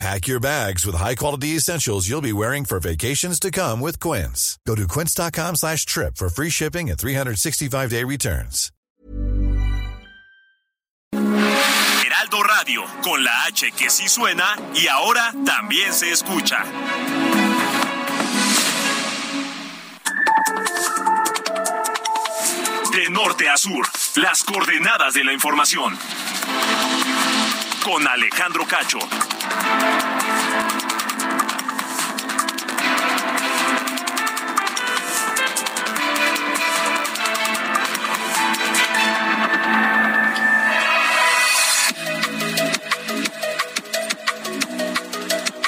Pack your bags with high-quality essentials you'll be wearing for vacations to come with Quince. Go to quince.com slash trip for free shipping and 365-day returns. Heraldo Radio, con la H que sí suena y ahora también se escucha. De norte a sur, las coordenadas de la información. Con Alejandro Cacho.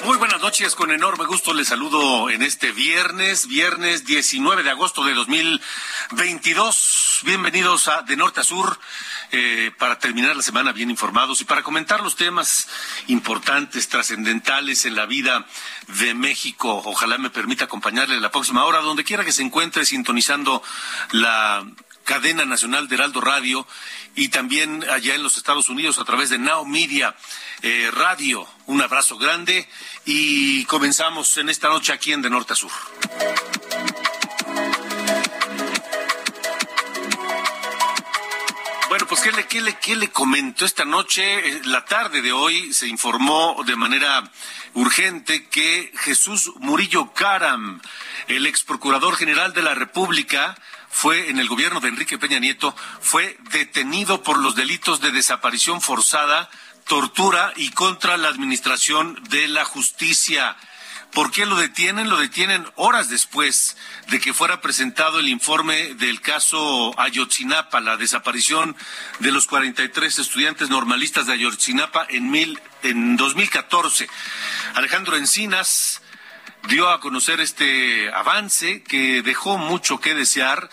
Muy buenas noches, con enorme gusto les saludo en este viernes, viernes 19 de agosto de 2022. Bienvenidos a De Norte a Sur. Eh, para terminar la semana bien informados y para comentar los temas importantes, trascendentales en la vida de México. Ojalá me permita acompañarle la próxima hora, donde quiera que se encuentre sintonizando la cadena nacional de Heraldo Radio y también allá en los Estados Unidos a través de Now Media eh, Radio. Un abrazo grande y comenzamos en esta noche aquí en De Norte a Sur. Qué le, qué le comento? Esta noche, eh, la tarde de hoy, se informó de manera urgente que Jesús Murillo Caram, el ex procurador general de la República, fue en el gobierno de Enrique Peña Nieto, fue detenido por los delitos de desaparición forzada, tortura y contra la administración de la justicia. ¿Por qué lo detienen? Lo detienen horas después de que fuera presentado el informe del caso Ayotzinapa, la desaparición de los 43 estudiantes normalistas de Ayotzinapa en, mil, en 2014. Alejandro Encinas dio a conocer este avance que dejó mucho que desear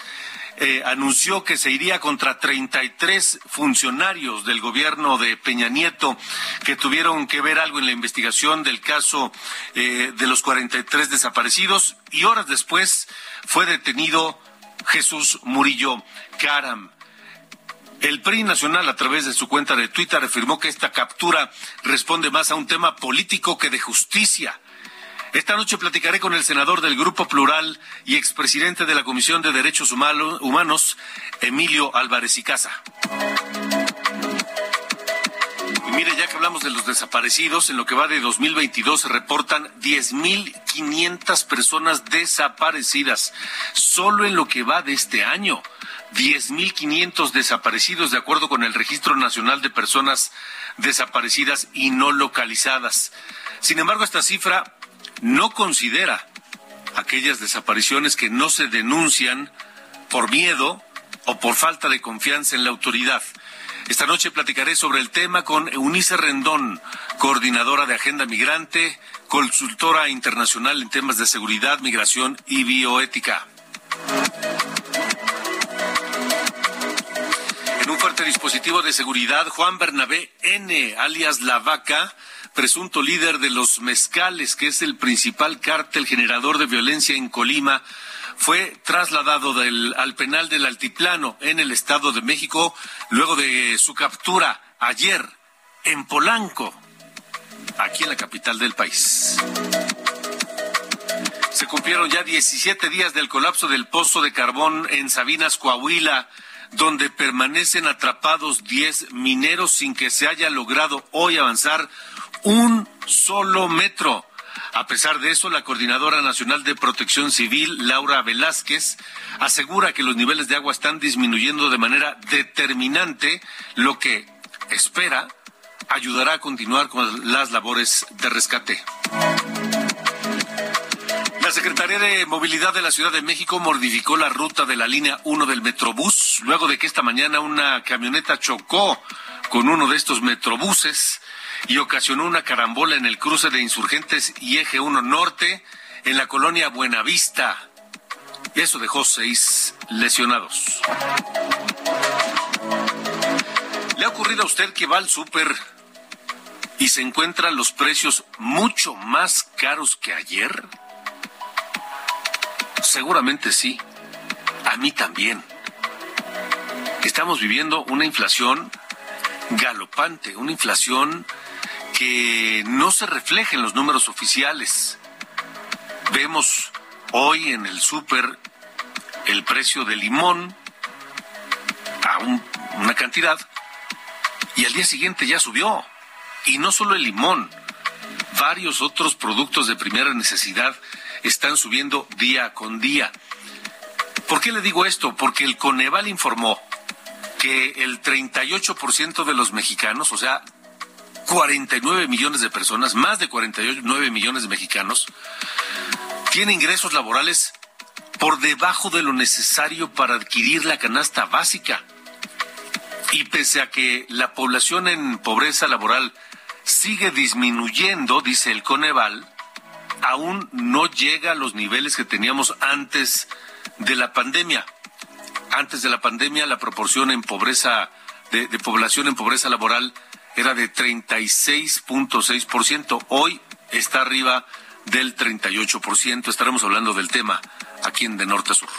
eh, anunció que se iría contra 33 funcionarios del gobierno de Peña Nieto que tuvieron que ver algo en la investigación del caso eh, de los 43 desaparecidos y horas después fue detenido Jesús Murillo Caram. El PRI Nacional, a través de su cuenta de Twitter, afirmó que esta captura responde más a un tema político que de justicia esta noche platicaré con el senador del Grupo Plural y expresidente de la Comisión de Derechos Humanos, Emilio Álvarez y Casa. Y mire, ya que hablamos de los desaparecidos, en lo que va de 2022 se reportan 10.500 personas desaparecidas, solo en lo que va de este año. 10.500 desaparecidos de acuerdo con el Registro Nacional de Personas Desaparecidas y No Localizadas. Sin embargo, esta cifra no considera aquellas desapariciones que no se denuncian por miedo o por falta de confianza en la autoridad. Esta noche platicaré sobre el tema con Eunice Rendón, coordinadora de Agenda Migrante, consultora internacional en temas de seguridad, migración y bioética. Fuerte dispositivo de seguridad, Juan Bernabé N., alias La Vaca, presunto líder de los mezcales, que es el principal cártel generador de violencia en Colima, fue trasladado al penal del Altiplano en el Estado de México luego de su captura ayer en Polanco, aquí en la capital del país. Se cumplieron ya 17 días del colapso del pozo de carbón en Sabinas, Coahuila, donde permanecen atrapados 10 mineros sin que se haya logrado hoy avanzar un solo metro. A pesar de eso, la Coordinadora Nacional de Protección Civil, Laura Velázquez, asegura que los niveles de agua están disminuyendo de manera determinante, lo que espera ayudará a continuar con las labores de rescate. Secretaría de Movilidad de la Ciudad de México modificó la ruta de la línea 1 del Metrobús luego de que esta mañana una camioneta chocó con uno de estos metrobuses y ocasionó una carambola en el cruce de Insurgentes y Eje 1 Norte en la colonia Buenavista. Y eso dejó seis lesionados. ocurrido a usted que va al súper y se encuentran los precios mucho más caros que ayer? Seguramente sí. A mí también. Estamos viviendo una inflación galopante, una inflación que no se refleja en los números oficiales. Vemos hoy en el súper el precio del limón a una cantidad y al día siguiente ya subió. Y no solo el limón, varios otros productos de primera necesidad están subiendo día con día. ¿Por qué le digo esto? Porque el Coneval informó que el 38% de los mexicanos, o sea, 49 millones de personas, más de 49 millones de mexicanos, tienen ingresos laborales por debajo de lo necesario para adquirir la canasta básica. Y pese a que la población en pobreza laboral sigue disminuyendo, dice el Coneval, aún no llega a los niveles que teníamos antes de la pandemia. Antes de la pandemia, la proporción en pobreza de, de población en pobreza laboral era de 36.6%. Hoy está arriba del 38%. Estaremos hablando del tema aquí en De Norte a Sur.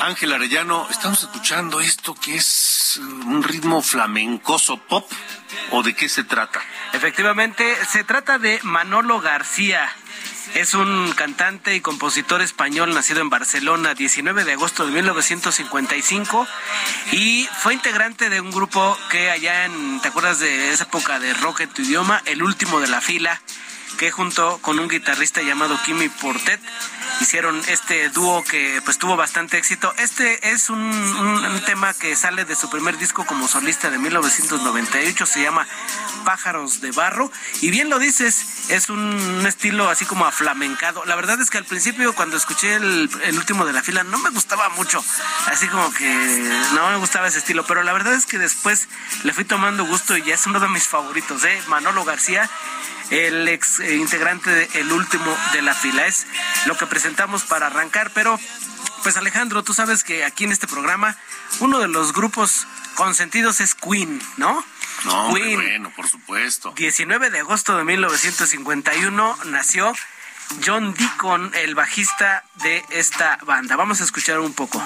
Ángel Arellano, estamos escuchando esto que es un ritmo flamencoso pop o de qué se trata? Efectivamente, se trata de Manolo García. Es un cantante y compositor español nacido en Barcelona 19 de agosto de 1955 y fue integrante de un grupo que allá en, ¿te acuerdas de esa época de rock en tu idioma? El último de la fila, que junto con un guitarrista llamado Kimi Portet hicieron este dúo que pues tuvo bastante éxito. Este es un, tema que sale de su primer disco como solista de 1998, se llama Pájaros de Barro. Y bien lo dices, es un, estilo así como aflamencado. La verdad es que al principio cuando escuché el, el último de la fila no me gustaba mucho, así como que no me gustaba ese estilo, pero la verdad es que después le fui tomando gusto y ya es uno de mis favoritos, ¿eh? Manolo García el ex eh, integrante de Último de la Fila. Es lo que presentamos para arrancar, pero pues Alejandro, tú sabes que aquí en este programa uno de los grupos consentidos es Queen, ¿no? No, Queen, bueno, por supuesto. 19 de agosto de 1951 nació John Deacon, el bajista de esta banda. Vamos a escuchar un poco.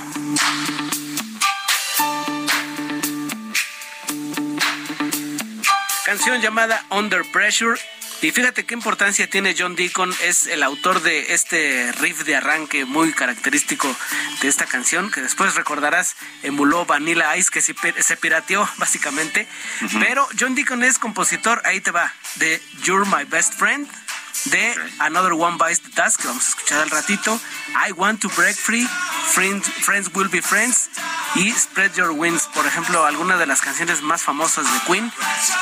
Canción llamada Under Pressure y fíjate qué importancia tiene John Deacon, es el autor de este riff de arranque muy característico de esta canción, que después recordarás emuló Vanilla Ice, que se, pirateó básicamente. Pero John Deacon es compositor, ahí te va, de You're My Best Friend, de Another One Bites the Dust, que vamos a escuchar al ratito, I Want to Break Free, Friends, Friends Will Be Friends y Spread Your Wings, por ejemplo, algunas de las canciones más famosas de Queen.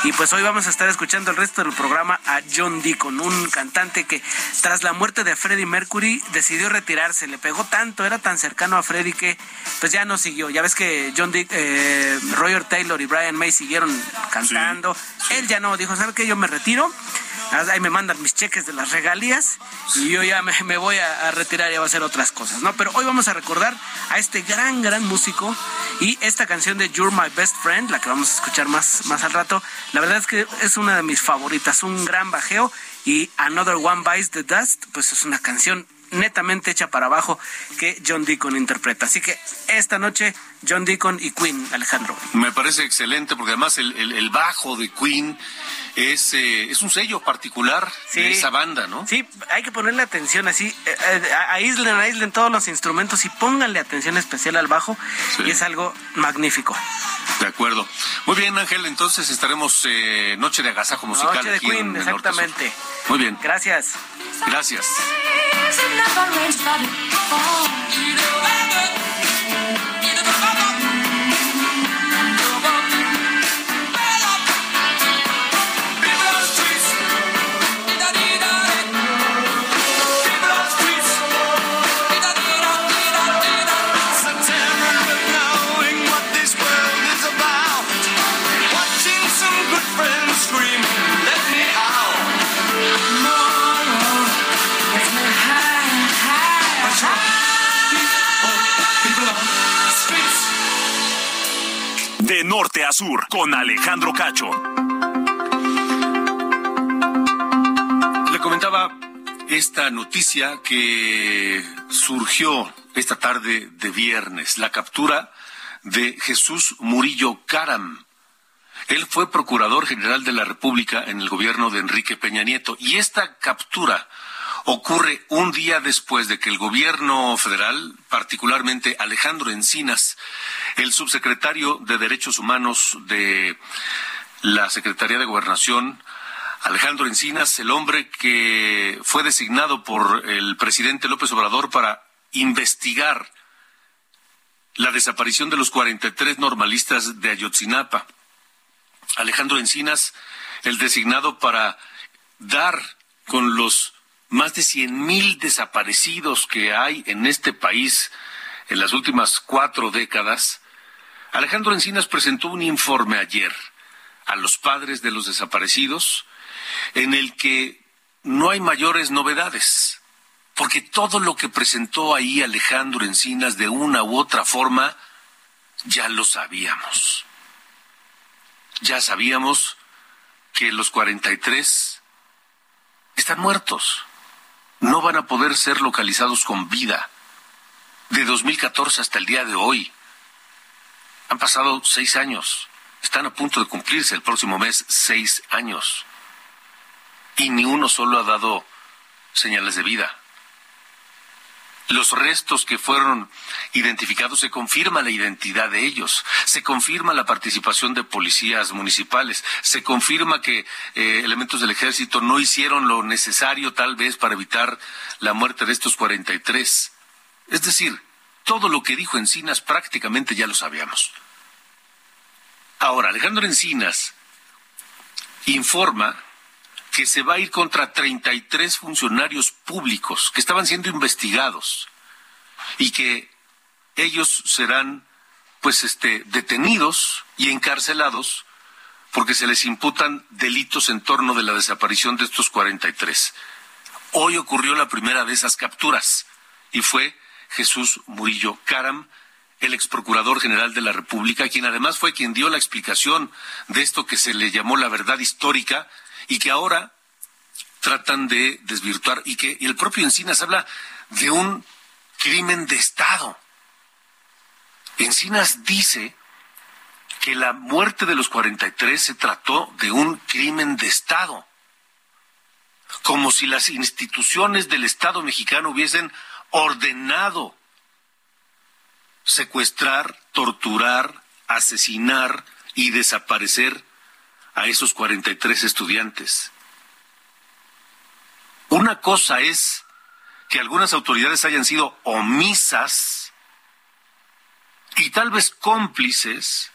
Y pues hoy vamos a estar escuchando el resto del programa a John Deacon, un cantante que tras la muerte de Freddie Mercury decidió retirarse, le pegó tanto, era tan cercano a Freddie que pues ya no siguió. Ya ves que John Deacon, eh, Roger Taylor y Brian May siguieron cantando. Él ya no, dijo, ¿sabe qué? Yo me retiro ahí me mandan mis cheques de las regalías y yo ya me, voy a, retirar y a hacer otras cosas, ¿no? Pero hoy vamos a recordar a este gran, gran músico y esta canción de You're My Best Friend, la que vamos a escuchar más, más al rato, la verdad es que es una de mis favoritas, un gran bajeo y Another One Bites the Dust, pues es una canción netamente hecha para abajo que John Deacon interpreta. Así que esta noche John Deacon y Queen, Alejandro. Me parece excelente porque además el, el bajo de Queen es, eh, es un sello particular de esa banda, ¿no? Sí, hay que ponerle atención así, eh, eh, aíslen, aíslen todos los instrumentos y pónganle atención especial al bajo y es algo magnífico. De acuerdo. Muy bien, Ángel, entonces estaremos Noche de Agasajo Musical. Noche de Queen, exactamente. Muy bien. Gracias. Gracias. Norte a sur con Alejandro Cacho. Le comentaba esta noticia que surgió esta tarde de viernes, la captura de Jesús Murillo Caram. Él fue procurador general de la República en el gobierno de Enrique Peña Nieto y esta captura ocurre un día después de que el gobierno federal, particularmente Alejandro Encinas, el subsecretario de Derechos Humanos de la Secretaría de Gobernación, Alejandro Encinas, el hombre que fue designado por el presidente López Obrador para investigar la desaparición de los 43 normalistas de Ayotzinapa. Alejandro Encinas, el designado para dar con los más de cien mil desaparecidos que hay en este país en las últimas cuatro décadas, Alejandro Encinas presentó un informe ayer a los padres de los desaparecidos en el que no hay mayores novedades, porque todo lo que presentó ahí Alejandro Encinas de una u otra forma ya lo sabíamos. Ya sabíamos que los 43 están muertos no van a poder ser localizados con vida. De 2014 hasta el día de hoy. Han pasado seis años. Están a punto de cumplirse el próximo mes seis años. Y ni uno solo ha dado señales de vida los restos que fueron identificados, se confirma la identidad de ellos, se confirma la participación de policías municipales, se confirma que eh, elementos del ejército no hicieron lo necesario tal vez para evitar la muerte de estos 43. Es decir, todo lo que dijo Encinas prácticamente ya lo sabíamos. Ahora, Alejandro Encinas informa que se va a ir contra 33 funcionarios públicos que estaban siendo investigados y que ellos serán pues este detenidos y encarcelados porque se les imputan delitos en torno de la desaparición de estos 43. Hoy ocurrió la primera de esas capturas y fue Jesús Murillo Caram, el ex procurador general de la República, quien además fue quien dio la explicación de esto que se le llamó la verdad histórica y que ahora tratan de desvirtuar y que el propio Encinas habla de un crimen de Estado. Encinas dice que la muerte de los 43 se trató de un crimen de Estado, como si las instituciones del Estado mexicano hubiesen ordenado secuestrar, torturar, asesinar y desaparecer a esos 43 estudiantes. Una cosa es que algunas autoridades hayan sido omisas y tal vez cómplices,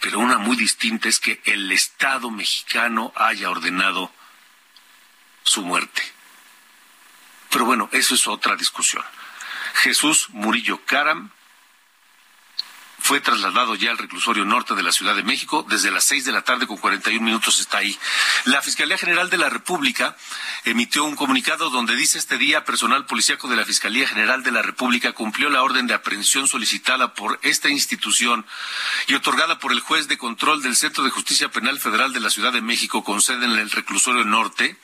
pero una muy distinta es que el Estado mexicano haya ordenado su muerte. Pero bueno, eso es otra discusión. Jesús Murillo Caram fue trasladado ya al reclusorio norte de la Ciudad de México. Desde las seis de la tarde con 41 minutos está ahí. La Fiscalía General de la República emitió un comunicado donde dice este día personal policíaco de la Fiscalía General de la República cumplió la orden de aprehensión solicitada por esta institución y otorgada por el juez de control del Centro de Justicia Penal Federal de la Ciudad de México con sede en el reclusorio norte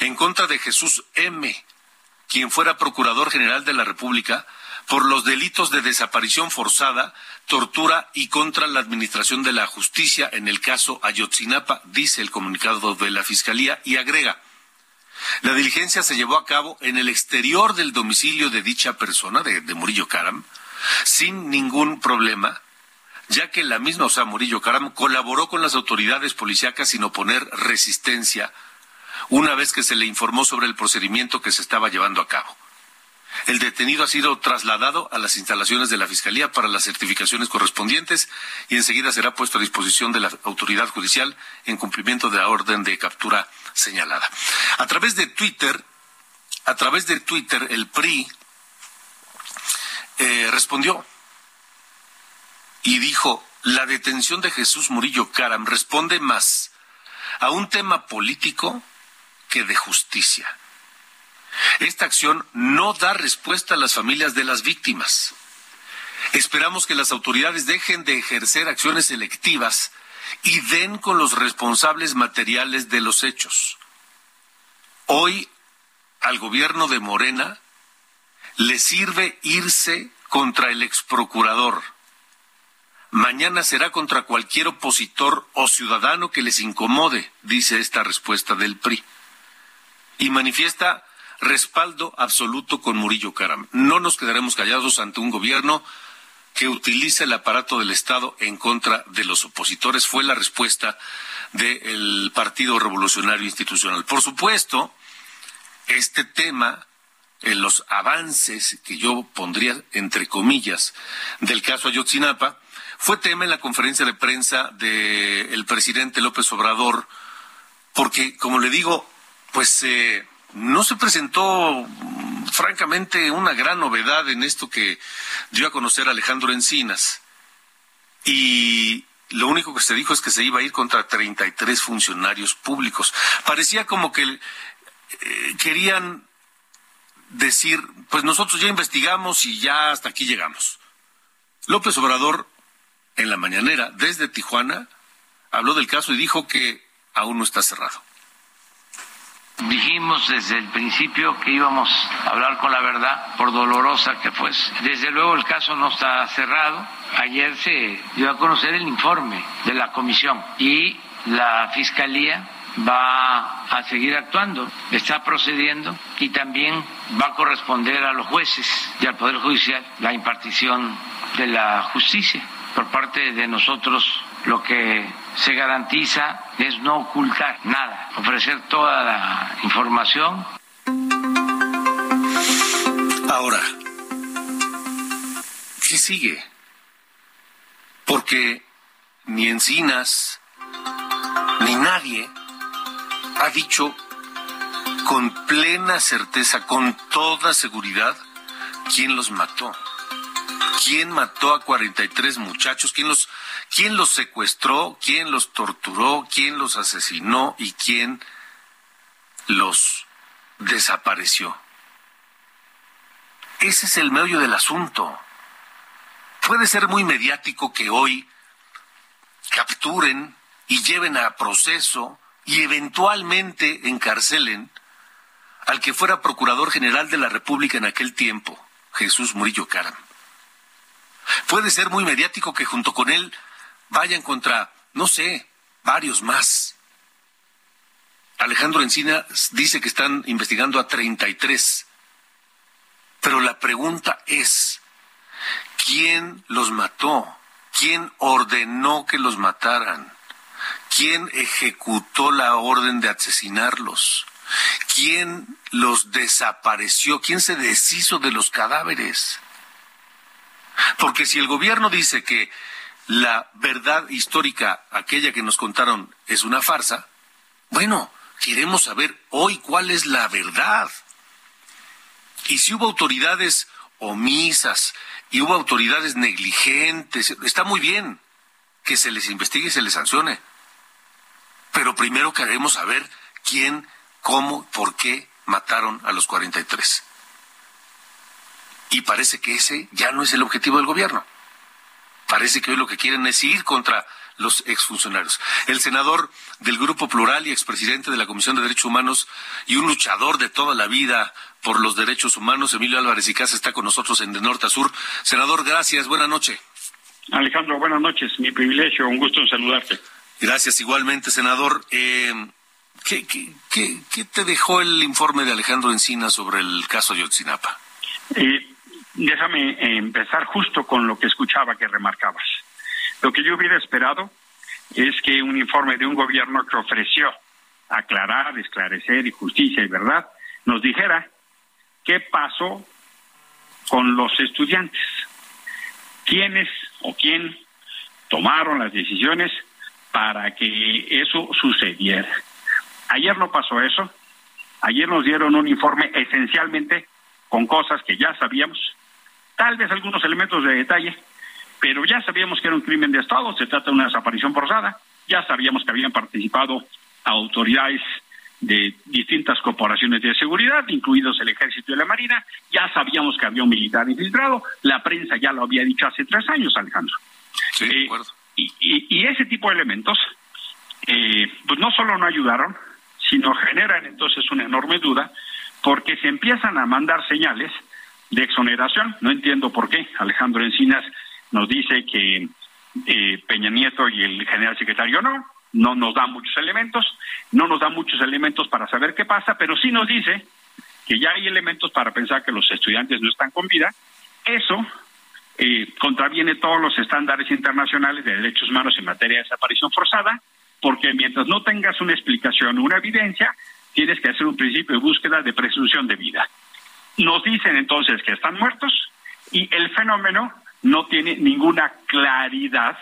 en contra de Jesús M., quien fuera Procurador General de la República por los delitos de desaparición forzada, tortura y contra la administración de la justicia en el caso Ayotzinapa, dice el comunicado de la Fiscalía, y agrega, la diligencia se llevó a cabo en el exterior del domicilio de dicha persona, de, Murillo Caram, sin ningún problema, ya que la misma, o sea, Murillo Caram, colaboró con las autoridades policíacas sin oponer resistencia una vez que se le informó sobre el procedimiento que se estaba llevando a cabo. El detenido ha sido trasladado a las instalaciones de la Fiscalía para las certificaciones correspondientes y enseguida será puesto a disposición de la autoridad judicial en cumplimiento de la orden de captura señalada. A través de Twitter, a través de Twitter, el PRI eh, respondió y dijo, la detención de Jesús Murillo Caram responde más a un tema político que de justicia. Esta acción no da respuesta a las familias de las víctimas. Esperamos que las autoridades dejen de ejercer acciones selectivas y den con los responsables materiales de los hechos. Hoy al gobierno de Morena le sirve irse contra el exprocurador. Mañana será contra cualquier opositor o ciudadano que les incomode, dice esta respuesta del PRI. Y manifiesta respaldo absoluto con Murillo Caram. No nos quedaremos callados ante un gobierno que utiliza el aparato del Estado en contra de los opositores. Fue la respuesta del Partido Revolucionario Institucional. Por supuesto, este tema, en los avances que yo pondría entre comillas del caso Ayotzinapa, fue tema en la conferencia de prensa del presidente López Obrador, porque, como le digo, pues eh, no se presentó francamente una gran novedad en esto que dio a conocer Alejandro Encinas. Y lo único que se dijo es que se iba a ir contra 33 funcionarios públicos. Parecía como que eh, querían decir, pues nosotros ya investigamos y ya hasta aquí llegamos. López Obrador, en la mañanera, desde Tijuana, habló del caso y dijo que aún no está cerrado. Dijimos desde el principio que íbamos a hablar con la verdad, por dolorosa que fuese. Desde luego el caso no está cerrado. Ayer se dio a conocer el informe de la comisión y la Fiscalía va a seguir actuando, está procediendo y también va a corresponder a los jueces y al Poder Judicial la impartición de la justicia por parte de nosotros lo que se garantiza es no ocultar nada, ofrecer toda la información. Ahora, ¿qué sigue? Porque ni Encinas ni nadie ha dicho con plena certeza, con toda seguridad, quién los mató quién mató a 43 muchachos, quién los, quién los secuestró, quién los torturó, quién los asesinó y quién los desapareció. Ese es el meollo del asunto. Puede ser muy mediático que hoy capturen y lleven a proceso y eventualmente encarcelen al que fuera Procurador General de la República en aquel tiempo, Jesús Murillo Caram. Puede ser muy mediático que junto con él vayan contra, no sé, varios más. Alejandro Encina dice que están investigando a 33. Pero la pregunta es, ¿quién los mató? ¿Quién ordenó que los mataran? ¿Quién ejecutó la orden de asesinarlos? ¿Quién los desapareció? ¿Quién se deshizo de los cadáveres? Porque si el gobierno dice que la verdad histórica, aquella que nos contaron, es una farsa, bueno, queremos saber hoy cuál es la verdad. Y si hubo autoridades omisas y hubo autoridades negligentes, está muy bien que se les investigue y se les sancione. Pero primero queremos saber quién, cómo, por qué mataron a los 43. Y parece que ese ya no es el objetivo del gobierno. parece que hoy lo que quieren es ir contra los exfuncionarios. El senador del Grupo Plural y expresidente de la Comisión de Derechos Humanos y un luchador de toda la vida por los derechos humanos, Emilio Álvarez y Casa, está con nosotros en De Norte a Sur. Senador, gracias, buena noche. Alejandro, buenas noches, mi privilegio, un gusto en saludarte. Gracias, igualmente, senador. Eh, ¿qué, qué, te dejó el informe de Alejandro Encina sobre el caso Yotzinapa? Eh, déjame empezar justo con lo que escuchaba que remarcabas. Lo que yo hubiera esperado es que un informe de un gobierno que ofreció aclarar, esclarecer y justicia y verdad nos dijera qué pasó con los estudiantes, quiénes o quién tomaron las decisiones para que eso sucediera. Ayer no pasó eso, ayer nos dieron un informe esencialmente con cosas que ya sabíamos, tal vez algunos elementos de detalle, pero ya sabíamos que era un crimen de Estado, se trata de una desaparición forzada, ya sabíamos que habían participado autoridades de distintas corporaciones de seguridad, incluidos el Ejército y la Marina, ya sabíamos que había un militar infiltrado, la prensa ya lo había dicho hace tres años, Alejandro. Sí, de eh, acuerdo. y, ese tipo de elementos, eh, pues no solo no ayudaron, sino generan entonces una enorme duda, porque se empiezan a mandar señales de exoneración. No entiendo por qué Alejandro Encinas nos dice que eh, Peña Nieto y el general secretario no, no nos da muchos elementos, no nos da muchos elementos para saber qué pasa, pero sí nos dice que ya hay elementos para pensar que los estudiantes no están con vida. Eso eh, contraviene todos los estándares internacionales de derechos humanos en materia de desaparición forzada, porque mientras no tengas una explicación, una evidencia, tienes que hacer un principio de búsqueda de presunción de vida. Nos dicen entonces que están muertos y el fenómeno no tiene ninguna claridad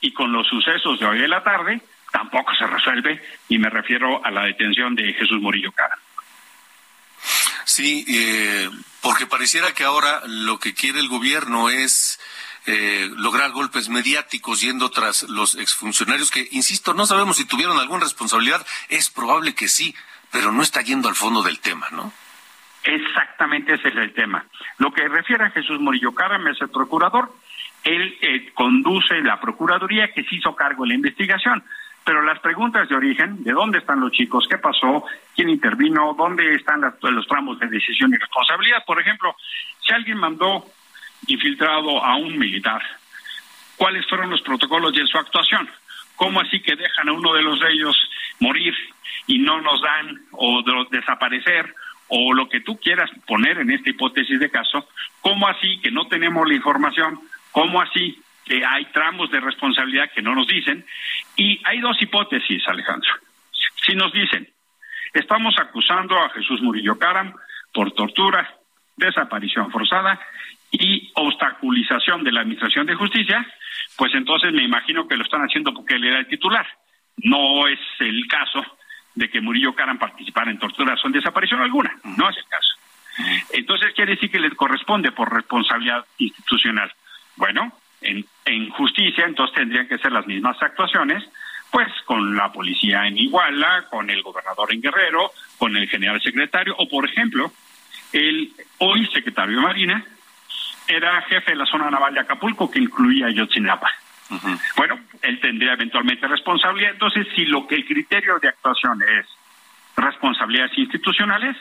y con los sucesos de hoy de la tarde tampoco se resuelve y me refiero a la detención de Jesús Murillo Cara. Sí, eh, porque pareciera que ahora lo que quiere el gobierno es eh, lograr golpes mediáticos yendo tras los exfuncionarios que, insisto, no sabemos si tuvieron alguna responsabilidad. Es probable que sí, pero no está yendo al fondo del tema, ¿no? Exactamente ese es el tema. Lo que refiere a Jesús Murillo Caram es el procurador. Él eh, conduce la Procuraduría que se hizo cargo de la investigación. Pero las preguntas de origen, de dónde están los chicos, qué pasó, quién intervino, dónde están los tramos de decisión y responsabilidad. Por ejemplo, si alguien mandó infiltrado a un militar, ¿cuáles fueron los protocolos de su actuación? ¿Cómo así que dejan a uno de los de ellos morir y no nos dan o desaparecer o lo que tú quieras poner en esta hipótesis de caso, ¿cómo así que no tenemos la información? ¿Cómo así que hay tramos de responsabilidad que no nos dicen? Y hay dos hipótesis, Alejandro. Si nos dicen, estamos acusando a Jesús Murillo Caram por tortura, desaparición forzada y obstaculización de la Administración de Justicia, pues entonces me imagino que lo están haciendo porque él era el titular. No es el caso de que Murillo Caram participara en torturas o en desaparición alguna. No es el caso. Entonces quiere decir que le corresponde por responsabilidad institucional. Bueno, en, en justicia entonces tendrían que ser las mismas actuaciones, pues con la policía en Iguala, con el gobernador en Guerrero, con el general secretario, o por ejemplo, el hoy secretario de Marina era jefe de la zona naval de Acapulco que incluía Yotzinapa. Bueno, él tendría eventualmente responsabilidad. Entonces, si lo que el criterio de actuación es responsabilidades institucionales,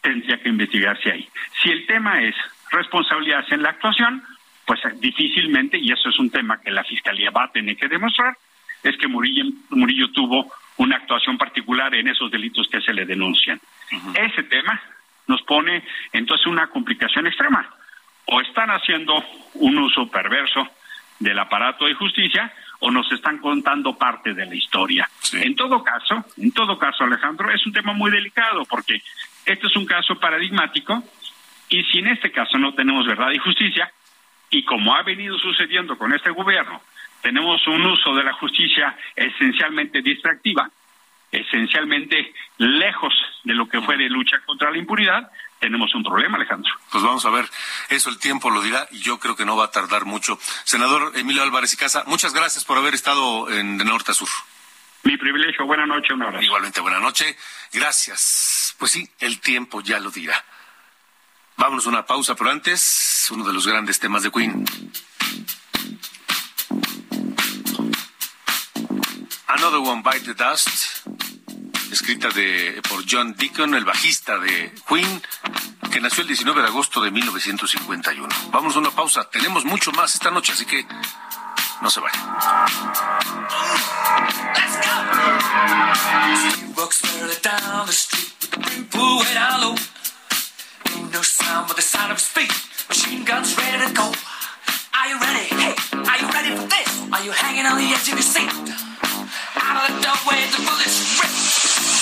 tendría que investigarse ahí. Si el tema es responsabilidades en la actuación, pues difícilmente, y eso es un tema que la Fiscalía va a tener que demostrar, es que Murillo, Murillo tuvo una actuación particular en esos delitos que se le denuncian. Ese tema nos pone entonces una complicación extrema. O están haciendo un uso perverso del aparato de justicia o nos están contando parte de la historia. En todo caso, en todo caso, Alejandro, es un tema muy delicado porque este es un caso paradigmático y si en este caso no tenemos verdad y justicia, y como ha venido sucediendo con este gobierno, tenemos un uso de la justicia esencialmente distractiva, esencialmente lejos de lo que fue de lucha contra la impunidad, tenemos un problema, Alejandro. Pues vamos a ver, eso el tiempo lo dirá y yo creo que no va a tardar mucho. Senador Emilio Álvarez y Casa, muchas gracias por haber estado en de Norte a Sur. Mi privilegio, buena noche, una hora. Igualmente, buena noche, gracias. Pues sí, el tiempo ya lo dirá. Vámonos a una pausa, pero antes, uno de los grandes temas de Queen. Another One Bite the Dust escrita de, por John Deacon, el bajista de Queen, que nació el 19 de agosto de 1951. Vamos a una pausa. Tenemos mucho más esta noche, así que no se vayan. Are you ready? Hey, are you ready for this? Are you hanging on the edge of your seat? Out of the doorway, the bullets rip.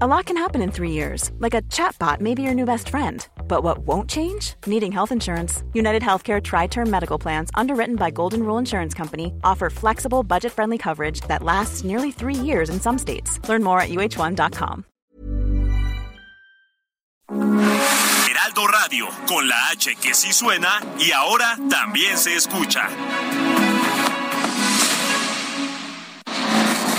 A lot can happen in three years, like a chatbot may be your new best friend. But what won't change? Needing health insurance. United Healthcare Tri Term Medical Plans, underwritten by Golden Rule Insurance Company, offer flexible, budget friendly coverage that lasts nearly three years in some states. Learn more at uh1.com. Heraldo Radio, con la H que sí suena y ahora también se escucha.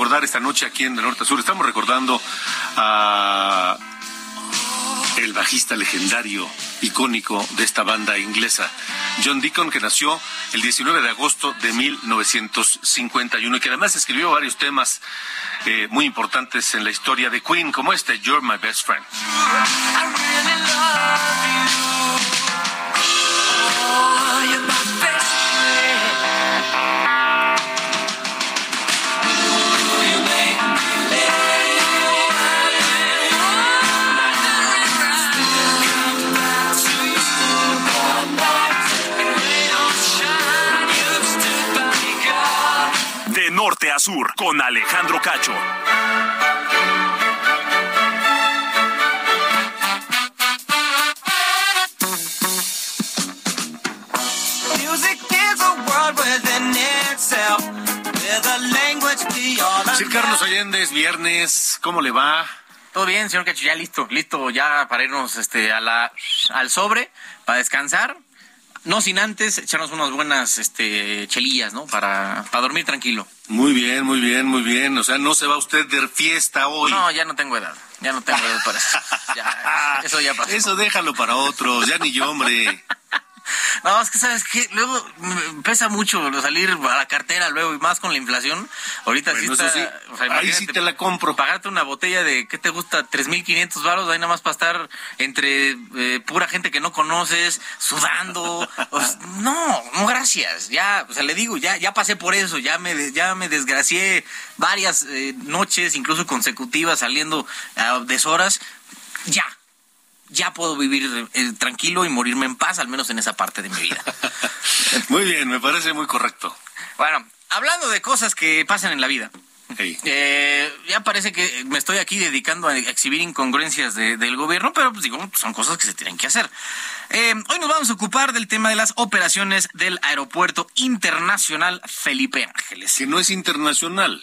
Recordar esta noche aquí en De Norte Sur. Estamos recordando a el bajista legendario, icónico de esta banda inglesa, John Deacon, que nació el 19 de agosto de 1951 y que además escribió varios temas eh, muy importantes en la historia de Queen, como este, You're My Best Friend. Sur con Alejandro Cacho. Sir Carlos Allende es viernes, ¿cómo le va? Todo bien, señor Cacho, ya listo, listo ya para irnos este, a la, al sobre, para descansar, no sin antes echarnos unas buenas este, chelillas, ¿no? Para, para dormir tranquilo. Muy bien, muy bien, muy bien. O sea, no se va usted de fiesta hoy. No, ya no tengo edad. Ya no tengo edad para eso. Ya, eso ya pasó. Eso déjalo para otros. Ya ni yo, hombre. No, es que sabes que luego pesa mucho salir a la cartera luego y más con la inflación. Ahorita sí está. ahí sí te la compro. Pagarte una botella de, ¿qué te gusta? 3.500 baros, ahí nada más para estar entre eh, pura gente que no conoces, sudando. no, no gracias. Ya, o sea, le digo, ya, ya pasé por eso, ya me, ya me desgracié varias eh, noches, incluso consecutivas, saliendo a deshoras. Ya, ya puedo vivir eh, tranquilo y morirme en paz, al menos en esa parte de mi vida. muy bien, me parece muy correcto. Bueno, hablando de cosas que pasan en la vida. Eh, ya parece que me estoy aquí dedicando a exhibir incongruencias del gobierno, pero pues digo, son cosas que se tienen que hacer. Eh, hoy nos vamos a ocupar del tema de las operaciones del Aeropuerto Internacional Felipe Ángeles. Que no es internacional.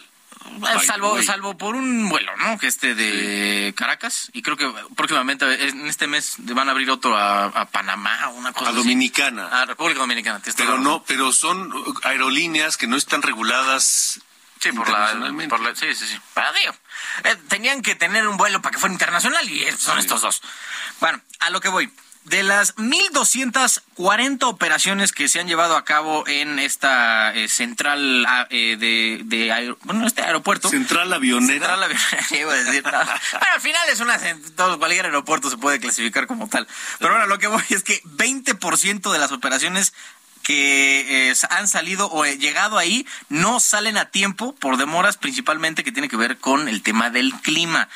Salvo, salvo por un vuelo, ¿no? Que este de Caracas. Y creo que próximamente, en este mes, van a abrir otro a, Panamá, una cosa A Dominicana. A República Dominicana. Pero no, pero son aerolíneas que no están reguladas Sí, por la, por la, sí, sí, sí. Pero digo, eh, tenían que tener un vuelo para que fuera internacional y son estos dos. Bueno, a lo que voy. De las 1.240 operaciones que se han llevado a cabo en esta eh, central ah, eh, de, bueno, este aeropuerto. Central avionera. Central avionera, iba a decir. bueno, al final es una, todo, cualquier aeropuerto se puede clasificar como tal. Pero bueno, lo que voy es que 20% de las operaciones que eh, han salido o llegado ahí no salen a tiempo por demoras principalmente que tiene que ver con el tema del clima.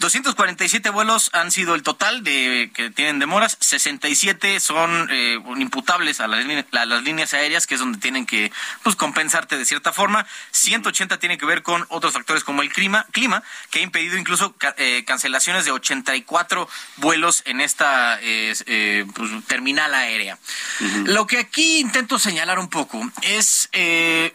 247 vuelos han sido el total de que tienen demoras, 67 son eh, imputables a las, las, líneas aéreas, que es donde tienen que pues, compensarte de cierta forma. 180 tienen que ver con otros factores como el clima, clima que ha impedido incluso eh, cancelaciones de 84 vuelos en esta pues, terminal aérea. Lo que aquí intento señalar un poco es eh,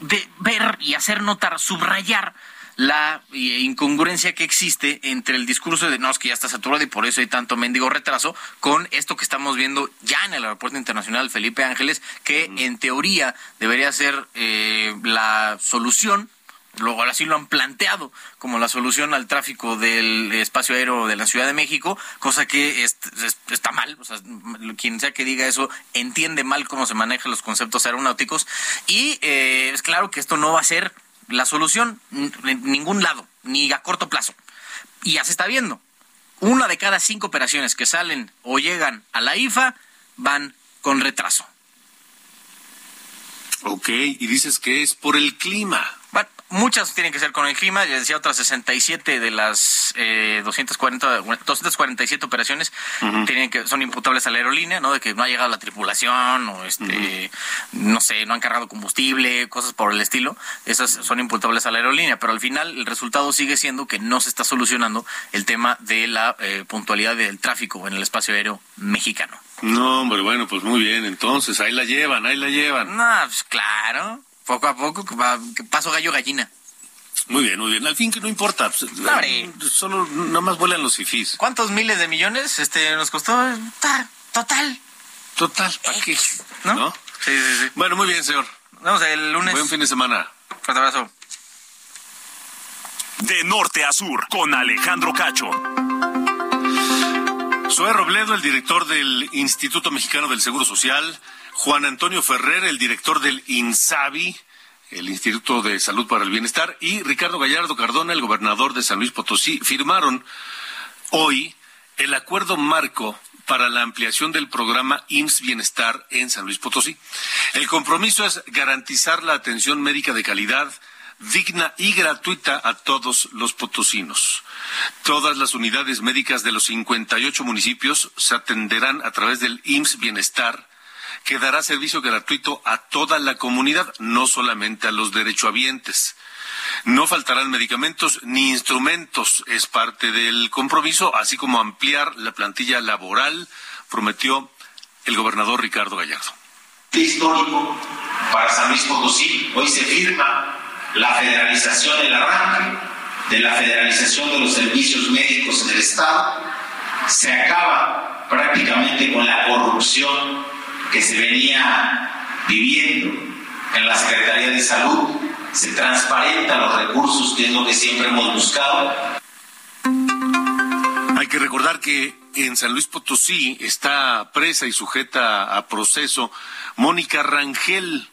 de ver y hacer notar, subrayar la eh, incongruencia que existe entre el discurso de no, es que ya está saturado y por eso hay tanto mendigo retraso, con esto que estamos viendo ya en el aeropuerto internacional Felipe Ángeles, que en teoría debería ser eh, la solución luego así lo han planteado como la solución al tráfico del espacio aéreo de la Ciudad de México, cosa que está mal, o sea, quien sea que diga eso entiende mal cómo se manejan los conceptos aeronáuticos y eh, es claro que esto no va a ser la solución en ningún lado, ni a corto plazo. Y ya se está viendo. Una de cada cinco operaciones que salen o llegan a la IFA van con retraso. Ok, y dices que es por el clima. Muchas tienen que ser con el clima, ya decía otras 67 de las eh, 240, 247 operaciones tienen que son imputables a la aerolínea, ¿no? De que no ha llegado la tripulación o este no sé, no han cargado combustible, cosas por el estilo. Esas son imputables a la aerolínea, pero al final el resultado sigue siendo que no se está solucionando el tema de la eh, puntualidad del tráfico en el espacio aéreo mexicano. No, hombre, bueno, pues muy bien, entonces ahí la llevan, ahí la llevan. No, pues claro poco a poco, que paso gallo gallina. Muy bien, muy bien. Al fin que no importa. Pues, eh, solo nada más vuelan los fifís. ¿Cuántos miles de millones este nos costó? Total. Total, ¿para qué? ¿No? Sí, sí, sí. Bueno, muy bien, señor. Nos vemos el lunes. Buen fin de semana. Fuerte abrazo. De norte a sur, con Alejandro Cacho. Soy Robledo, el director del Instituto Mexicano del Seguro Social Juan Antonio Ferrer, el director del INSABI, el Instituto de Salud para el Bienestar, y Ricardo Gallardo Cardona, el gobernador de San Luis Potosí, firmaron hoy el acuerdo marco para la ampliación del programa IMSS Bienestar en San Luis Potosí. El compromiso es garantizar la atención médica de calidad, digna y gratuita a todos los potosinos. Todas las unidades médicas de los 58 municipios se atenderán a través del IMSS Bienestar que dará servicio gratuito a toda la comunidad, no solamente a los derechohabientes. No faltarán medicamentos ni instrumentos, es parte del compromiso, así como ampliar la plantilla laboral, prometió el gobernador Ricardo Gallardo. Histórico para San Luis Potosí, hoy se firma la federalización, el arranque de la federalización de los servicios médicos en el Estado, se acaba prácticamente con la corrupción que se venía viviendo en la Secretaría de Salud, se transparentan los recursos, que es lo que siempre hemos buscado. Hay que recordar que en San Luis Potosí está presa y sujeta a proceso Mónica Rangel.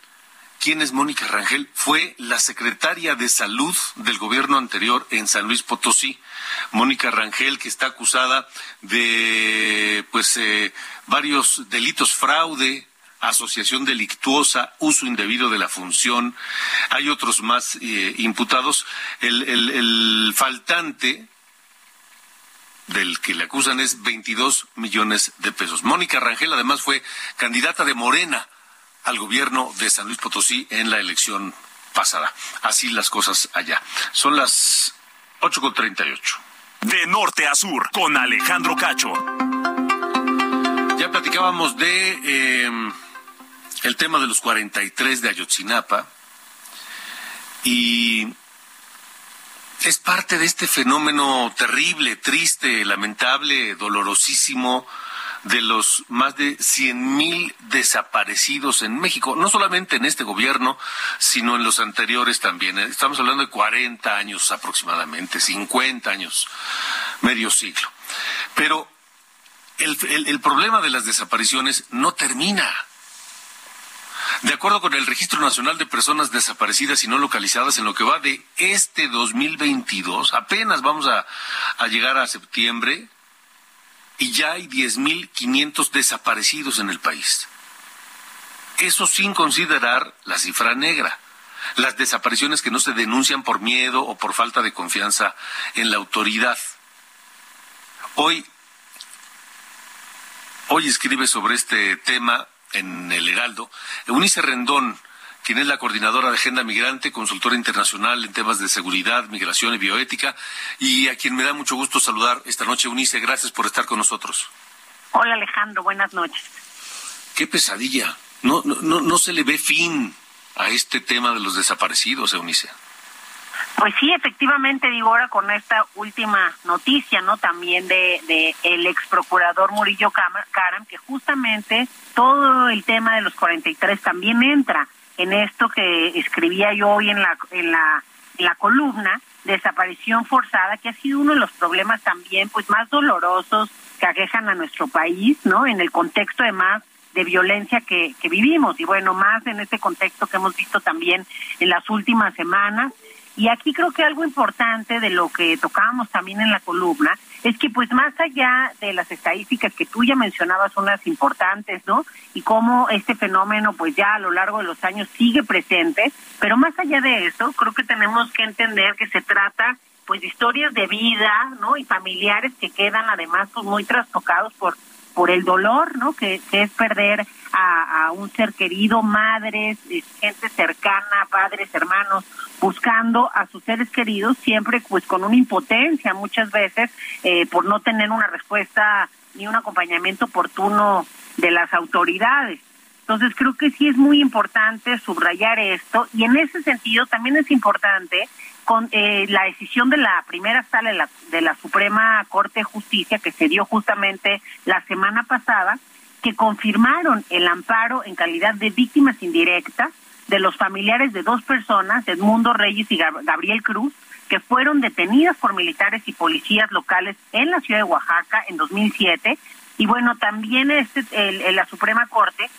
¿Quién es Mónica Rangel? Fue la secretaria de salud del gobierno anterior en San Luis Potosí. Mónica Rangel, que está acusada de pues eh, varios delitos fraude, asociación delictuosa, uso indebido de la función. Hay otros más eh, imputados. El, el, faltante del que le acusan es 22 millones de pesos. Mónica Rangel además fue candidata de Morena al gobierno de San Luis Potosí en la elección pasada. Así las cosas allá. Son las 8.38. De norte a sur, con Alejandro Cacho. Ya platicábamos de em, el tema de los 43 de Ayotzinapa y es parte de este fenómeno terrible, triste, lamentable, dolorosísimo de los más de 100 mil desaparecidos en México, no solamente en este gobierno, sino en los anteriores también. Estamos hablando de 40 años aproximadamente, 50 años, medio siglo. Pero el, el problema de las desapariciones no termina. De acuerdo con el Registro Nacional de Personas Desaparecidas y No Localizadas, en lo que va de este 2022, apenas vamos a, a llegar a septiembre y ya hay 10.500 desaparecidos en el país. Eso sin considerar la cifra negra, las desapariciones que no se denuncian por miedo o por falta de confianza en la autoridad. Hoy, hoy escribe sobre este tema en el Heraldo, Eunice Rendón, quien es la coordinadora de Agenda Migrante, consultora internacional en temas de seguridad, migración y bioética, y a quien me da mucho gusto saludar esta noche. Eunice, gracias por estar con nosotros. Hola Alejandro, buenas noches. Qué pesadilla. No, no, no se le ve fin a este tema de los desaparecidos, Eunice. Pues sí, efectivamente, digo ahora con esta última noticia, ¿no? También de, de el ex procurador Murillo Caram, que justamente todo el tema de los 43 también entra en esto que escribía yo hoy en la en la en la columna desaparición forzada, que ha sido uno de los problemas también pues más dolorosos que aquejan a nuestro país, ¿no? En el contexto además de violencia que, que vivimos y bueno, más en este contexto que hemos visto también en las últimas semanas y aquí creo que algo importante de lo que tocábamos también en la columna es que pues más allá de las estadísticas que tú ya mencionabas son las importantes, ¿no? Y cómo este fenómeno pues ya a lo largo de los años sigue presente, pero más allá de eso, creo que tenemos que entender que se trata pues de historias de vida, ¿no? Y familiares que quedan además pues muy trastocados por por el dolor, ¿no? Que, es perder a, a, un ser querido, madres, eh, gente cercana, padres, hermanos, buscando a sus seres queridos, siempre pues con una impotencia muchas veces eh, por no tener una respuesta ni un acompañamiento oportuno de las autoridades. Entonces creo que sí es muy importante subrayar esto y en ese sentido también es importante eh, la decisión de la primera sala de la, de la Suprema Corte de Justicia que se dio justamente la semana pasada, que confirmaron el amparo en calidad de víctimas indirectas de los familiares de dos personas, Edmundo Reyes y Gabriel Cruz, que fueron detenidas por militares y policías locales en la ciudad de Oaxaca en 2007. Y bueno, también este, el, la Suprema Corte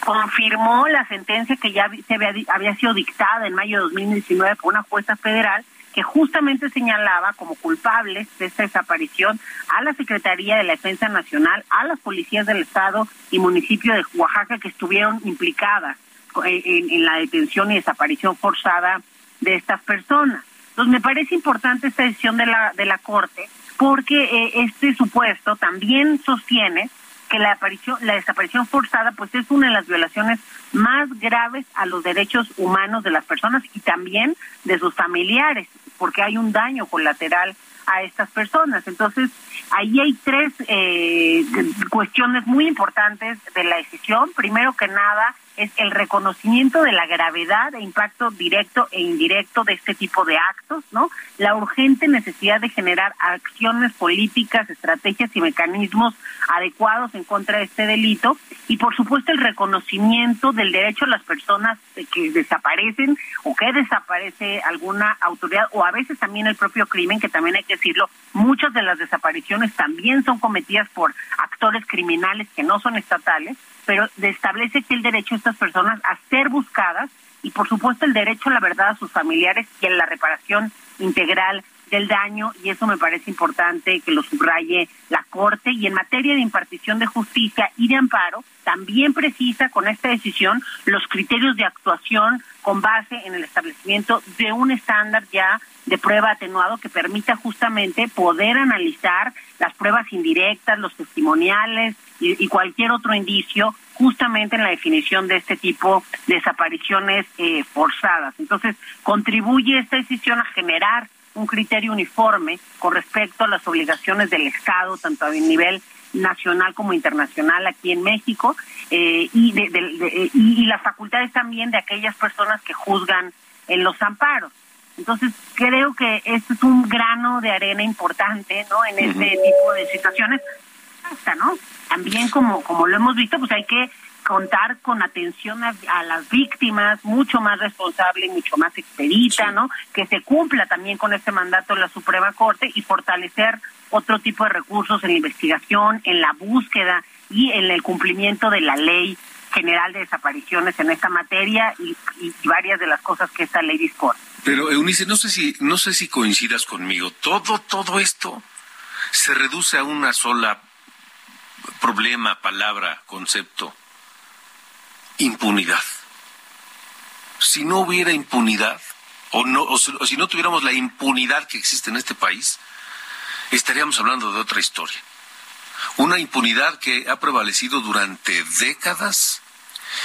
confirmó la sentencia que ya se había, había sido dictada en mayo de 2019 por una jueza federal que justamente señalaba como culpables de esta desaparición a la Secretaría de la Defensa Nacional, a las policías del Estado y municipio de Oaxaca que estuvieron implicadas en, en la detención y desaparición forzada de estas personas. Entonces me parece importante esta decisión de la de la Corte porque eh, este supuesto también sostiene que la aparición, la desaparición forzada, pues es una de las violaciones más graves a los derechos humanos de las personas y también de sus familiares, porque hay un daño colateral a estas personas. Entonces, ahí hay tres eh, cuestiones muy importantes de la decisión. Primero que nada, es el reconocimiento de la gravedad e impacto directo e indirecto de este tipo de actos, ¿no? La urgente necesidad de generar acciones políticas, estrategias y mecanismos adecuados en contra de este delito y por supuesto el reconocimiento del derecho a las personas que desaparecen o que desaparece alguna autoridad o a veces también el propio crimen, que también hay que decirlo, muchas de las desapariciones también son cometidas por actores criminales que no son estatales pero establece que el derecho de estas personas a ser buscadas y por supuesto el derecho a la verdad a sus familiares y a la reparación integral del daño y eso me parece importante que lo subraye la Corte y en materia de impartición de justicia y de amparo también precisa con esta decisión los criterios de actuación con base en el establecimiento de un estándar ya de prueba atenuado que permita justamente poder analizar las pruebas indirectas, los testimoniales, y, cualquier otro indicio justamente en la definición de este tipo de desapariciones eh, forzadas. Entonces, contribuye esta decisión a generar un criterio uniforme con respecto a las obligaciones del Estado, tanto a nivel nacional como internacional aquí en México, eh, y, de, y las facultades también de aquellas personas que juzgan en los amparos. Entonces, creo que este es un grano de arena importante, ¿no? En este tipo de situaciones, ¿no? También como, como lo hemos visto, pues hay que contar con atención a, las víctimas, mucho más responsable, mucho más expedita, ¿no? Que se cumpla también con este mandato de la Suprema Corte y fortalecer otro tipo de recursos en la investigación, en la búsqueda y en el cumplimiento de la ley general de desapariciones en esta materia y, varias de las cosas que esta ley dispone. Pero Eunice, no sé si no sé si coincidas conmigo. Todo todo esto se reduce a una sola problema, palabra, concepto impunidad. Si no hubiera impunidad, o, no, o si no tuviéramos la impunidad que existe en este país, estaríamos hablando de otra historia. Una impunidad que ha prevalecido durante décadas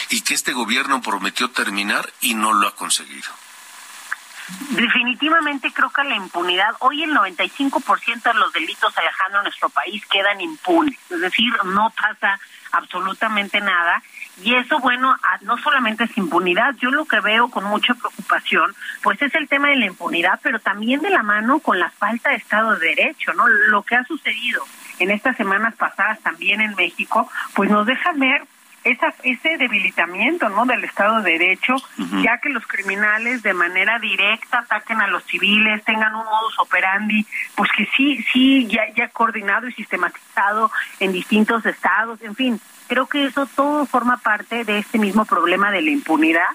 y que este gobierno prometió terminar y no lo ha conseguido. Definitivamente creo que la impunidad, hoy el 95% de los delitos, Alejandro, en nuestro país quedan impunes, es decir, no pasa absolutamente nada y eso, bueno, no solamente es impunidad, yo lo que veo con mucha preocupación, pues es el tema de la impunidad, pero también de la mano con la falta de Estado de Derecho, ¿no? Lo que ha sucedido en estas semanas pasadas también en México, pues nos deja ver esa, ese debilitamiento no del Estado de Derecho, ya que los criminales de manera directa ataquen a los civiles, tengan un modus operandi, pues que sí, sí, ya, ya coordinado y sistematizado en distintos estados, en fin, creo que eso todo forma parte de este mismo problema de la impunidad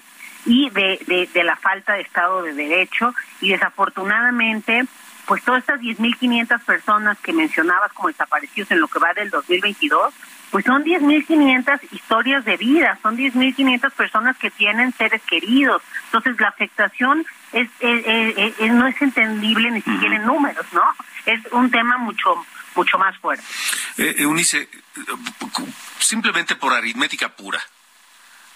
y de, de, la falta de Estado de Derecho y desafortunadamente pues todas estas 10.500 personas que mencionabas como desaparecidos en lo que va del 2022, pues son 10.500 historias de vida, son 10.500 personas que tienen seres queridos. Entonces la afectación es, no es entendible ni siquiera en números, ¿no? Es un tema mucho mucho más fuerte. Eh, Eunice, simplemente por aritmética pura,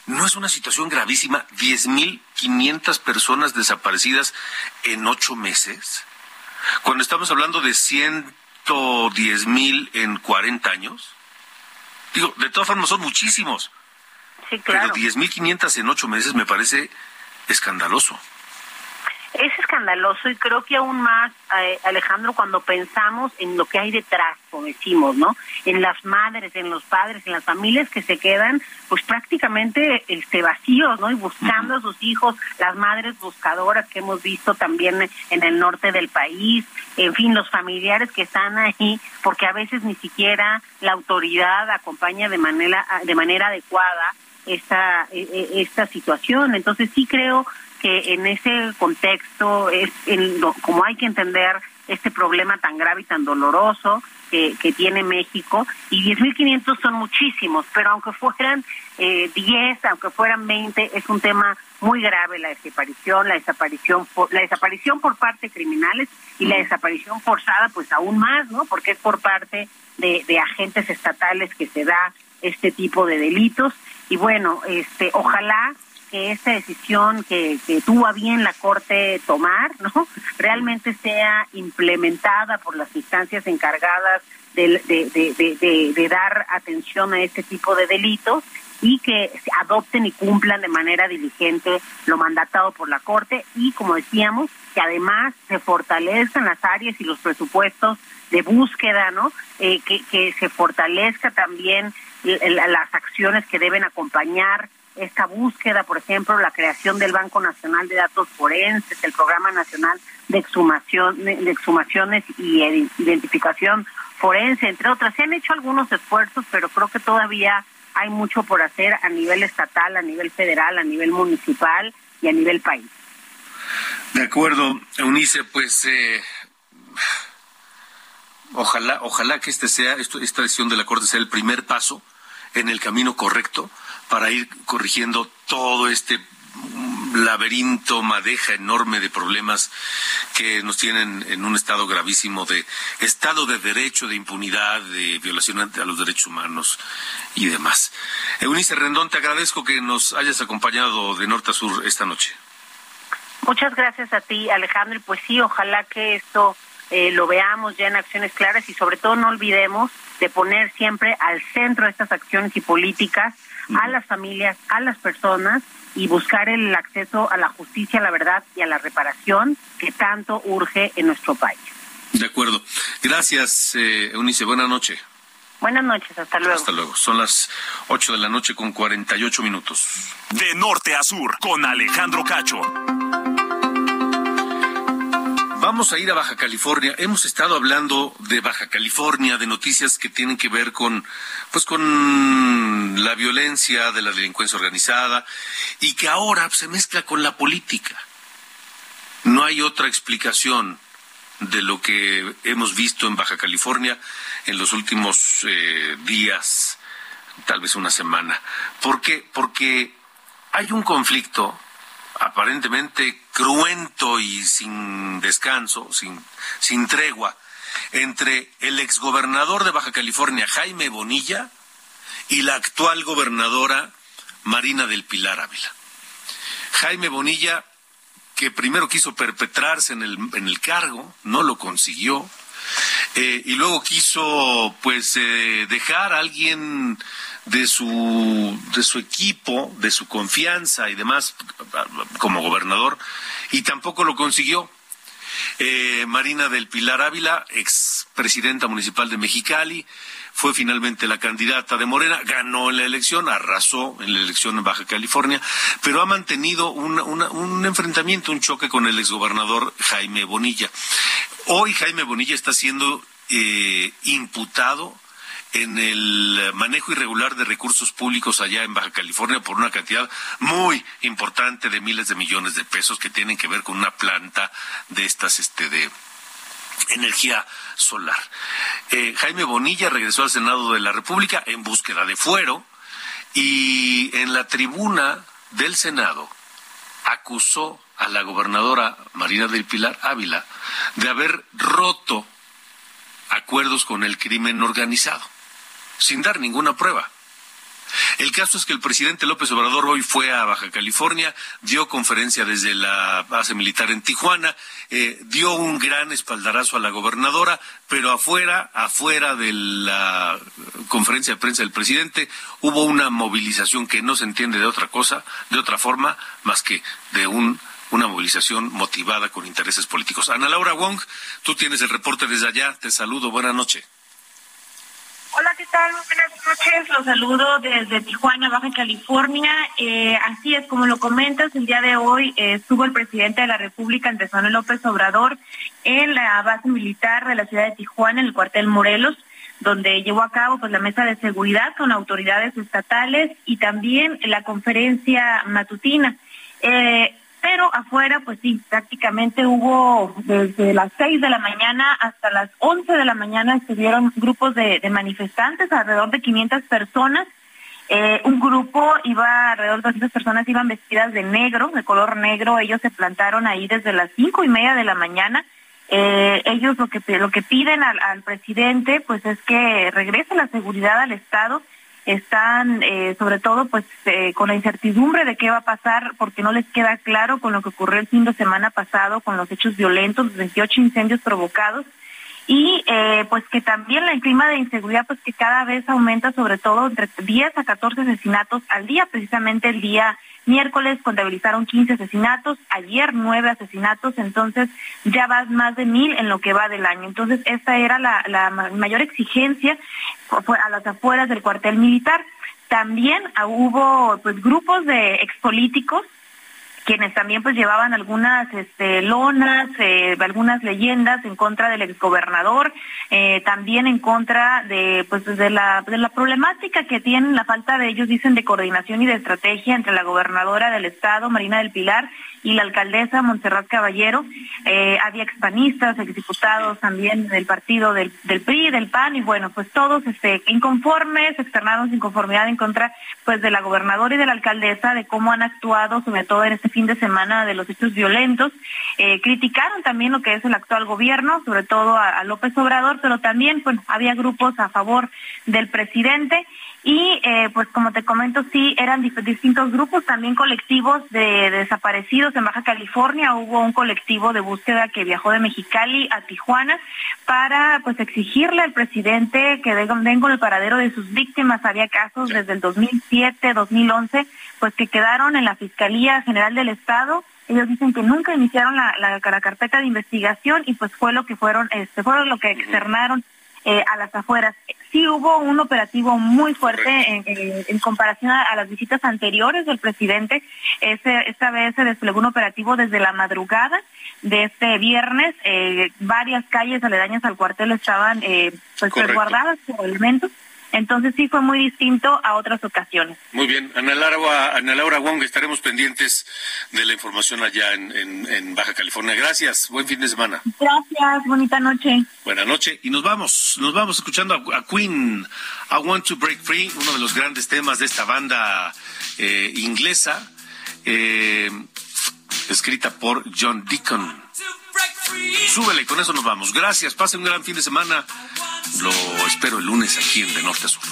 ¿no es una situación gravísima? 10.500 personas desaparecidas en ocho meses. Cuando estamos hablando de 110.000 en 40 años. Digo, de todas formas son muchísimos. Sí, claro. Pero 10.500 en ocho meses me parece escandaloso es escandaloso y creo que aún más, eh, Alejandro, cuando pensamos en lo que hay detrás, como decimos, ¿no? En las madres, en los padres, en las familias que se quedan, pues prácticamente este, vacíos, ¿no? Y buscando a sus hijos, las madres buscadoras que hemos visto también en el norte del país, en fin, los familiares que están ahí, porque a veces ni siquiera la autoridad acompaña de manera, de manera adecuada esta, e, e, esta situación. Entonces sí creo que en ese contexto es como hay que entender este problema tan grave y tan doloroso que, tiene México y 10.500 son muchísimos, pero aunque fueran eh, 10, aunque fueran 20, es un tema muy grave la desaparición, la desaparición, la desaparición por parte de criminales y la desaparición forzada, pues aún más, ¿no? Porque es por parte de, de agentes estatales que se da este tipo de delitos y bueno, este, ojalá que esta decisión que, que tuvo bien la Corte tomar, ¿no? Realmente sea implementada por las instancias encargadas de, de, de, dar atención a este tipo de delitos y que adopten y cumplan de manera diligente lo mandatado por la Corte y, como decíamos, que además se fortalezcan las áreas y los presupuestos de búsqueda, ¿no? Eh, que, que se fortalezca también las acciones que deben acompañar esta búsqueda, por ejemplo, la creación del Banco Nacional de Datos Forenses, el Programa Nacional de Exhumación, de Exhumaciones y Identificación Forense, entre otras. Se han hecho algunos esfuerzos, pero creo que todavía hay mucho por hacer a nivel estatal, a nivel federal, a nivel municipal y a nivel país. De acuerdo, Eunice, pues eh, ojalá, ojalá que este sea, esta decisión de la Corte sea el primer paso en el camino correcto para ir corrigiendo todo este laberinto, madeja enorme de problemas que nos tienen en un estado gravísimo de estado de derecho, de impunidad, de violación a los derechos humanos y demás. Eunice Rendón, te agradezco que nos hayas acompañado de norte a sur esta noche. Muchas gracias a ti, Alejandro, y pues sí, ojalá que esto eh, lo veamos ya en acciones claras y sobre todo no olvidemos de poner siempre al centro estas acciones y políticas a las familias, a las personas y buscar el acceso a la justicia, a la verdad y a la reparación que tanto urge en nuestro país. De acuerdo. Gracias, eh, Eunice. Buenas noches. Buenas noches, hasta luego. Hasta luego. Son las 8 de la noche con 48 minutos. De norte a sur, con Alejandro Cacho. Vamos a ir a Baja California. Hemos estado hablando de Baja California, de noticias que tienen que ver con, pues, con la violencia de la delincuencia organizada y que ahora se mezcla con la política. No hay otra explicación de lo que hemos visto en Baja California en los últimos eh, días, tal vez una semana. ¿Por qué? Porque hay un conflicto aparentemente cruento y sin descanso, sin, sin tregua, entre el exgobernador de Baja California, Jaime Bonilla, y la actual gobernadora Marina del Pilar Ávila. Jaime Bonilla, que primero quiso perpetrarse en el, en el cargo, no lo consiguió, eh, y luego quiso pues eh, dejar a alguien de su, de su equipo, de su confianza y demás como gobernador, y tampoco lo consiguió. Eh, Marina del Pilar Ávila, ex presidenta municipal de Mexicali, fue finalmente la candidata de Morena, ganó en la elección, arrasó en la elección en Baja California, pero ha mantenido un enfrentamiento, un choque con el exgobernador Jaime Bonilla. Hoy Jaime Bonilla está siendo eh, imputado en el manejo irregular de recursos públicos allá en Baja California por una cantidad muy importante de miles de millones de pesos que tienen que ver con una planta de estas este de energía solar. Eh, Jaime Bonilla regresó al Senado de la República en búsqueda de fuero y en la tribuna del Senado acusó a la gobernadora Marina del Pilar Ávila de haber roto acuerdos con el crimen organizado sin dar ninguna prueba. El caso es que el presidente López Obrador hoy fue a Baja California, dio conferencia desde la base militar en Tijuana, eh, dio un gran espaldarazo a la gobernadora, pero afuera, afuera de la conferencia de prensa del presidente, hubo una movilización que no se entiende de otra cosa, de otra forma, más que de un una movilización motivada con intereses políticos. Ana Laura Wong, tú tienes el reporte desde allá. Te saludo. Buenas noches. Hola, ¿qué tal? Buenas noches. Los saludo desde Tijuana, Baja California. Eh, así es, como lo comentas, el día de hoy eh, estuvo el presidente de la República, Andrés Manuel López Obrador, en la base militar de la ciudad de Tijuana, en el cuartel Morelos, donde llevó a cabo pues la mesa de seguridad con autoridades estatales y también la conferencia matutina. Eh, pero afuera, pues sí, prácticamente hubo desde las 6 de la mañana hasta las 11 de la mañana estuvieron grupos de, manifestantes, alrededor de 500 personas. Eh, un grupo iba, alrededor de 200 personas iban vestidas de negro, de color negro. Ellos se plantaron ahí desde las cinco y media de la mañana. Eh, ellos lo que lo que piden al, al presidente, pues es que regrese la seguridad al Estado están eh, sobre todo pues eh, con la incertidumbre de qué va a pasar porque no les queda claro con lo que ocurrió el fin de semana pasado con los hechos violentos, los 28 incendios provocados y eh, pues que también el clima de inseguridad pues que cada vez aumenta sobre todo entre 10 a 14 asesinatos al día, precisamente el día miércoles contabilizaron 15 asesinatos, ayer 9 asesinatos, entonces ya va más de mil en lo que va del año. Entonces esta era la, mayor exigencia a las afueras del cuartel militar. También hubo pues grupos de expolíticos quienes también pues llevaban algunas este, lonas, eh, algunas leyendas en contra del exgobernador, eh, también en contra de pues de la, de la problemática que tienen, la falta de ellos dicen de coordinación y de estrategia entre la gobernadora del estado, Marina del Pilar, y la alcaldesa Montserrat Caballero. Eh, había expanistas, exdiputados también del partido del, del PRI, del PAN, y bueno, pues todos este, inconformes, externaron su inconformidad en contra pues de la gobernadora y de la alcaldesa de cómo han actuado, sobre todo en este fin de semana de los hechos violentos. Eh, criticaron también lo que es el actual gobierno, sobre todo a, López Obrador, pero también había grupos a favor del presidente y eh, pues como te comento, sí, eran distintos grupos, también colectivos de, desaparecidos en Baja California. Hubo un colectivo de búsqueda que viajó de Mexicali a Tijuana para pues exigirle al presidente que den con el paradero de sus víctimas. Había casos desde el 2007, 2011, pues que quedaron en la Fiscalía General del Estado ellos dicen que nunca iniciaron la, la, carpeta de investigación y pues fue lo que fueron, este, fueron lo que externaron eh, a las afueras. Sí hubo un operativo muy fuerte en, comparación a, las visitas anteriores del presidente. esta vez se desplegó un operativo desde la madrugada de este viernes. Eh, varias calles aledañas al cuartel estaban eh, pues resguardadas por elementos. Entonces sí fue muy distinto a otras ocasiones. Muy bien, Ana Laura, Ana Laura Wong, estaremos pendientes de la información allá en, Baja California. Gracias, buen fin de semana. Gracias, bonita noche. Buenas noches y nos vamos, nos vamos escuchando a, Queen, I Want to Break Free, uno de los grandes temas de esta banda eh, inglesa, eh, escrita por John Deacon. Súbele, con eso nos vamos. Gracias, pasen un gran fin de semana. Lo espero el lunes aquí en De Norte a Sur.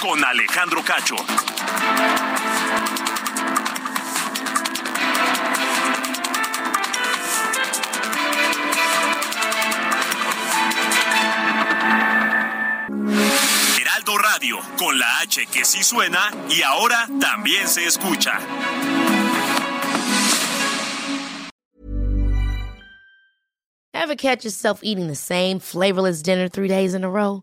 Con Alejandro Cacho. Heraldo Radio, con la H que sí suena y ahora también se escucha. Ever catch yourself eating the same flavorless dinner three days in a row?